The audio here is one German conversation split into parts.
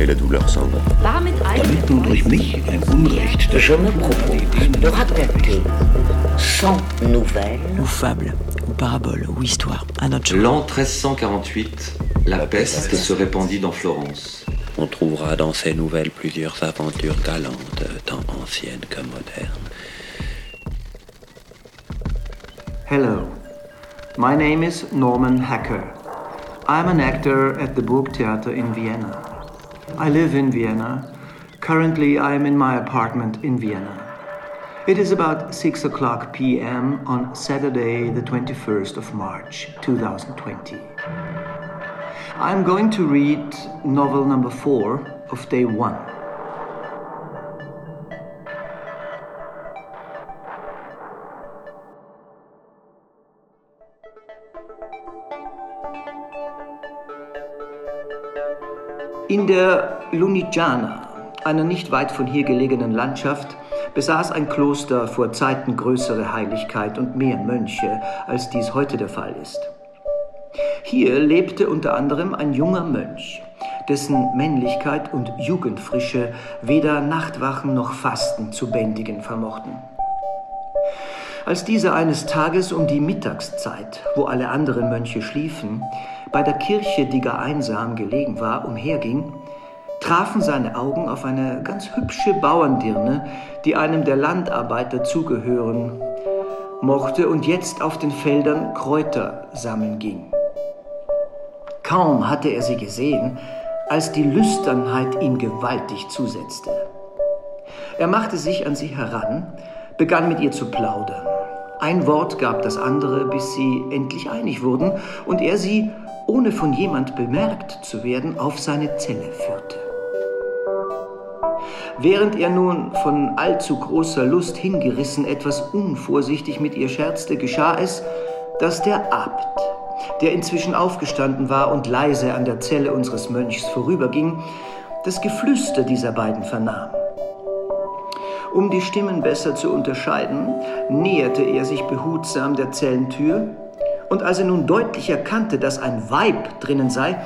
et la douleur s'en va. Damit nun durch mich ein Unrecht Je me propose de raconter sans nouvelles ou fable, ou parabole, ou histoire, à notre L'an 1348, la peste se répandit dans Florence. On trouvera dans ces nouvelles plusieurs aventures galantes, tant anciennes que modernes. Hello, my name is Norman Hacker. I'm an actor at the Burgtheater in Vienna. I live in Vienna. Currently, I am in my apartment in Vienna. It is about 6 o'clock p.m. on Saturday, the 21st of March, 2020. I'm going to read novel number four of day one. In der Lunigiana, einer nicht weit von hier gelegenen Landschaft, besaß ein Kloster vor Zeiten größere Heiligkeit und mehr Mönche, als dies heute der Fall ist. Hier lebte unter anderem ein junger Mönch, dessen Männlichkeit und Jugendfrische weder Nachtwachen noch Fasten zu bändigen vermochten. Als dieser eines Tages um die Mittagszeit, wo alle anderen Mönche schliefen, bei der Kirche, die gar einsam gelegen war, umherging, trafen seine Augen auf eine ganz hübsche Bauerndirne, die einem der Landarbeiter zugehören mochte und jetzt auf den Feldern Kräuter sammeln ging. Kaum hatte er sie gesehen, als die Lüsternheit ihm gewaltig zusetzte. Er machte sich an sie heran, begann mit ihr zu plaudern. Ein Wort gab das andere, bis sie endlich einig wurden und er sie, ohne von jemand bemerkt zu werden, auf seine Zelle führte. Während er nun von allzu großer Lust hingerissen etwas unvorsichtig mit ihr scherzte, geschah es, dass der Abt, der inzwischen aufgestanden war und leise an der Zelle unseres Mönchs vorüberging, das Geflüster dieser beiden vernahm. Um die Stimmen besser zu unterscheiden, näherte er sich behutsam der Zellentür, und als er nun deutlich erkannte, dass ein Weib drinnen sei,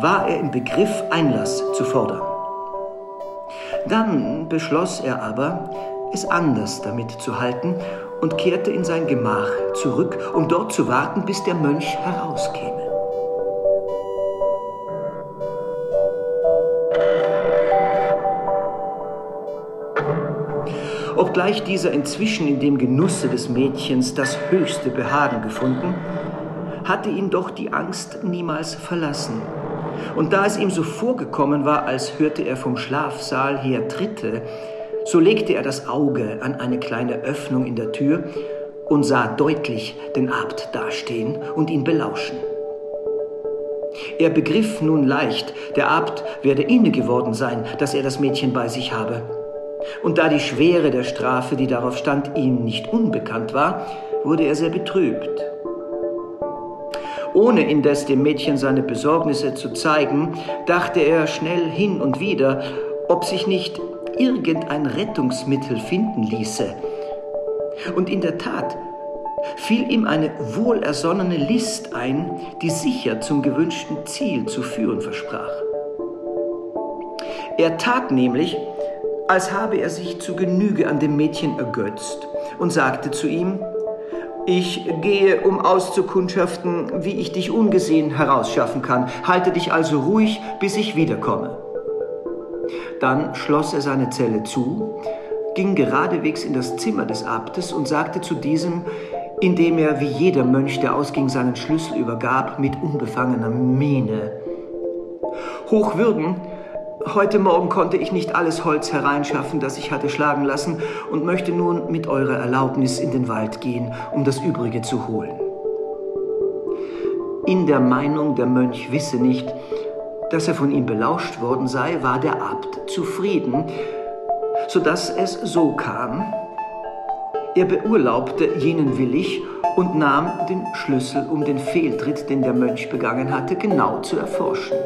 war er im Begriff, Einlass zu fordern. Dann beschloss er aber, es anders damit zu halten und kehrte in sein Gemach zurück, um dort zu warten, bis der Mönch herauskäme. Obgleich dieser inzwischen in dem Genusse des Mädchens das höchste Behagen gefunden, hatte ihn doch die Angst niemals verlassen. Und da es ihm so vorgekommen war, als hörte er vom Schlafsaal her Tritte, so legte er das Auge an eine kleine Öffnung in der Tür und sah deutlich den Abt dastehen und ihn belauschen. Er begriff nun leicht, der Abt werde inne geworden sein, dass er das Mädchen bei sich habe. Und da die Schwere der Strafe, die darauf stand, ihm nicht unbekannt war, wurde er sehr betrübt. Ohne indes dem Mädchen seine Besorgnisse zu zeigen, dachte er schnell hin und wieder, ob sich nicht irgendein Rettungsmittel finden ließe. Und in der Tat fiel ihm eine wohlersonnene List ein, die sicher zum gewünschten Ziel zu führen versprach. Er tat nämlich, als habe er sich zu Genüge an dem Mädchen ergötzt und sagte zu ihm, ich gehe, um auszukundschaften, wie ich dich ungesehen herausschaffen kann. Halte dich also ruhig, bis ich wiederkomme. Dann schloss er seine Zelle zu, ging geradewegs in das Zimmer des Abtes und sagte zu diesem, indem er wie jeder Mönch, der ausging, seinen Schlüssel übergab, mit unbefangener Miene. Hochwürden, heute Morgen konnte ich nicht alles Holz hereinschaffen, das ich hatte schlagen lassen, und möchte nun mit eurer Erlaubnis in den Wald gehen, um das Übrige zu holen. In der Meinung, der Mönch wisse nicht, dass er von ihm belauscht worden sei, war der Abt zufrieden, so dass es so kam. Er beurlaubte jenen willig und nahm den Schlüssel, um den Fehltritt, den der Mönch begangen hatte, genau zu erforschen.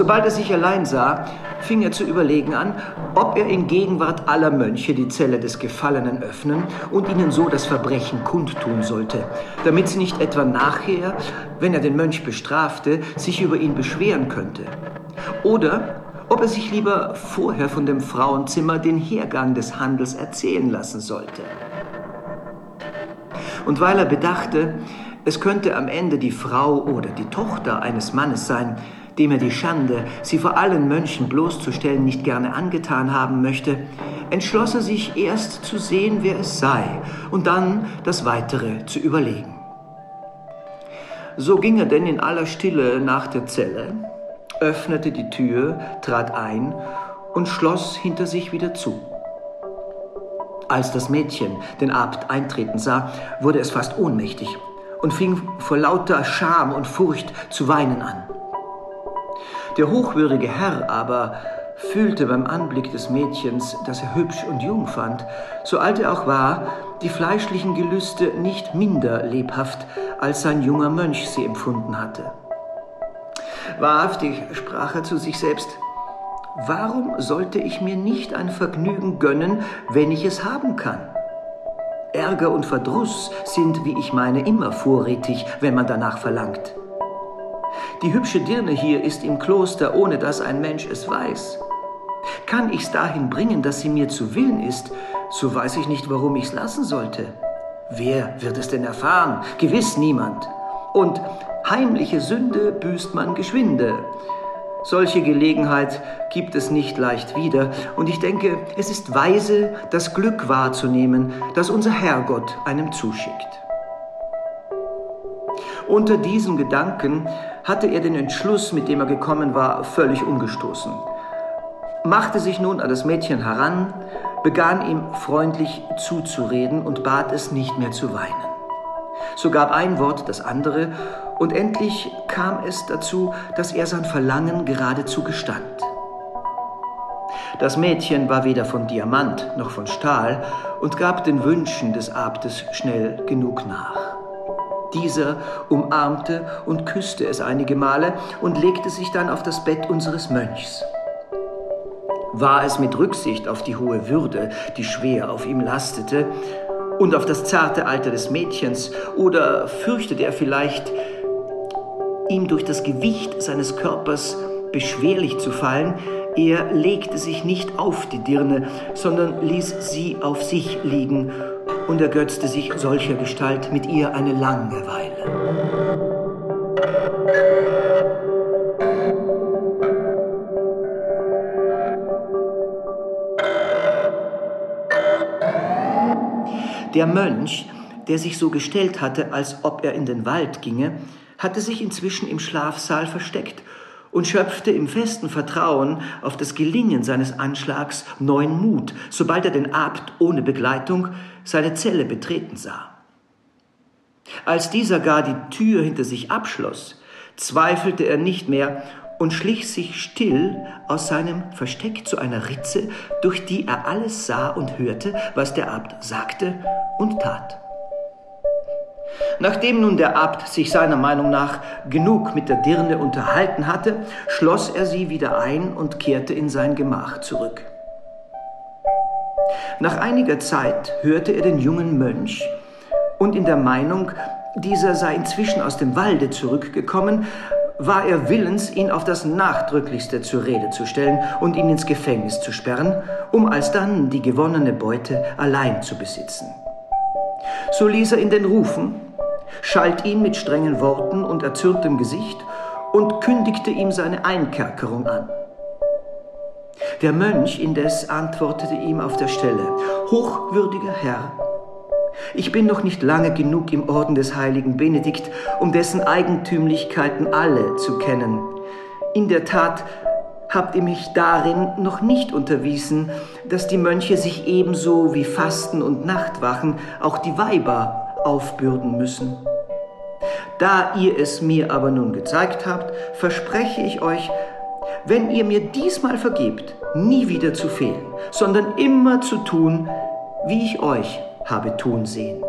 Sobald er sich allein sah, fing er zu überlegen an, ob er in Gegenwart aller Mönche die Zelle des Gefallenen öffnen und ihnen so das Verbrechen kundtun sollte, damit sie nicht etwa nachher, wenn er den Mönch bestrafte, sich über ihn beschweren könnte. Oder ob er sich lieber vorher von dem Frauenzimmer den Hergang des Handels erzählen lassen sollte. Und weil er bedachte, es könnte am Ende die Frau oder die Tochter eines Mannes sein, dem er die Schande, sie vor allen Mönchen bloßzustellen, nicht gerne angetan haben möchte, entschloss er sich erst zu sehen, wer es sei, und dann das Weitere zu überlegen. So ging er denn in aller Stille nach der Zelle, öffnete die Tür, trat ein und schloss hinter sich wieder zu. Als das Mädchen den Abt eintreten sah, wurde es fast ohnmächtig und fing vor lauter Scham und Furcht zu weinen an. Der hochwürdige Herr aber fühlte beim Anblick des Mädchens, das er hübsch und jung fand, so alt er auch war, die fleischlichen Gelüste nicht minder lebhaft, als sein junger Mönch sie empfunden hatte. Wahrhaftig, sprach er zu sich selbst, warum sollte ich mir nicht ein Vergnügen gönnen, wenn ich es haben kann? Ärger und Verdruss sind, wie ich meine, immer vorrätig, wenn man danach verlangt. Die hübsche Dirne hier ist im Kloster, ohne dass ein Mensch es weiß. Kann ich's dahin bringen, dass sie mir zu Willen ist, so weiß ich nicht, warum ich's lassen sollte. Wer wird es denn erfahren? Gewiss niemand. Und heimliche Sünde büßt man geschwinde. Solche Gelegenheit gibt es nicht leicht wieder, und ich denke, es ist weise, das Glück wahrzunehmen, das unser Herrgott einem zuschickt. Unter diesen Gedanken hatte er den Entschluss, mit dem er gekommen war, völlig umgestoßen. Machte sich nun an das Mädchen heran, begann ihm freundlich zuzureden und bat es nicht mehr zu weinen. So gab ein Wort das andere, und endlich kam es dazu, dass er sein Verlangen geradezu gestand. Das Mädchen war weder von Diamant noch von Stahl und gab den Wünschen des Abtes schnell genug nach. Dieser umarmte und küsste es einige Male und legte sich dann auf das Bett unseres Mönchs. War es mit Rücksicht auf die hohe Würde, die schwer auf ihm lastete, und auf das zarte Alter des Mädchens, oder fürchtete er vielleicht, ihm durch das Gewicht seines Körpers beschwerlich zu fallen, er legte sich nicht auf die Dirne, sondern ließ sie auf sich liegen und ergötzte sich solcher Gestalt mit ihr eine lange Weile. Der Mönch, der sich so gestellt hatte, als ob er in den Wald ginge, hatte sich inzwischen im Schlafsaal versteckt und schöpfte im festen Vertrauen auf das Gelingen seines Anschlags neuen Mut, sobald er den Abt ohne Begleitung seine Zelle betreten sah. Als dieser gar die Tür hinter sich abschloss, zweifelte er nicht mehr und schlich sich still aus seinem Versteck zu einer Ritze, durch die er alles sah und hörte, was der Abt sagte und tat. Nachdem nun der Abt sich seiner Meinung nach genug mit der Dirne unterhalten hatte, schloss er sie wieder ein und kehrte in sein Gemach zurück. Nach einiger Zeit hörte er den jungen Mönch und in der Meinung, dieser sei inzwischen aus dem Walde zurückgekommen, war er willens, ihn auf das Nachdrücklichste zur Rede zu stellen und ihn ins Gefängnis zu sperren, um alsdann die gewonnene Beute allein zu besitzen. So ließ er ihn denn rufen, schalt ihn mit strengen Worten und erzürntem Gesicht und kündigte ihm seine Einkerkerung an. Der Mönch indes antwortete ihm auf der Stelle, Hochwürdiger Herr, ich bin noch nicht lange genug im Orden des heiligen Benedikt, um dessen Eigentümlichkeiten alle zu kennen. In der Tat habt ihr mich darin noch nicht unterwiesen, dass die Mönche sich ebenso wie Fasten und Nachtwachen auch die Weiber aufbürden müssen. Da ihr es mir aber nun gezeigt habt, verspreche ich euch, wenn ihr mir diesmal vergebt, nie wieder zu fehlen, sondern immer zu tun, wie ich euch habe tun sehen.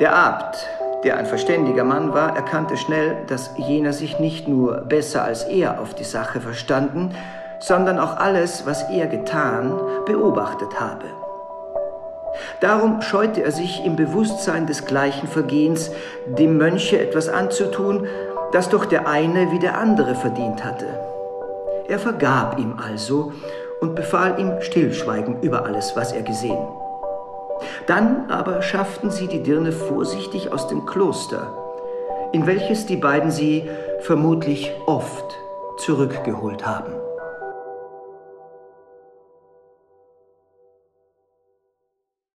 Der Abt, der ein verständiger Mann war, erkannte schnell, dass jener sich nicht nur besser als er auf die Sache verstanden, sondern auch alles, was er getan, beobachtet habe. Darum scheute er sich im Bewusstsein des gleichen Vergehens, dem Mönche etwas anzutun, das doch der eine wie der andere verdient hatte. Er vergab ihm also und befahl ihm Stillschweigen über alles, was er gesehen. Dann aber schafften sie die Dirne vorsichtig aus dem Kloster, in welches die beiden sie vermutlich oft zurückgeholt haben.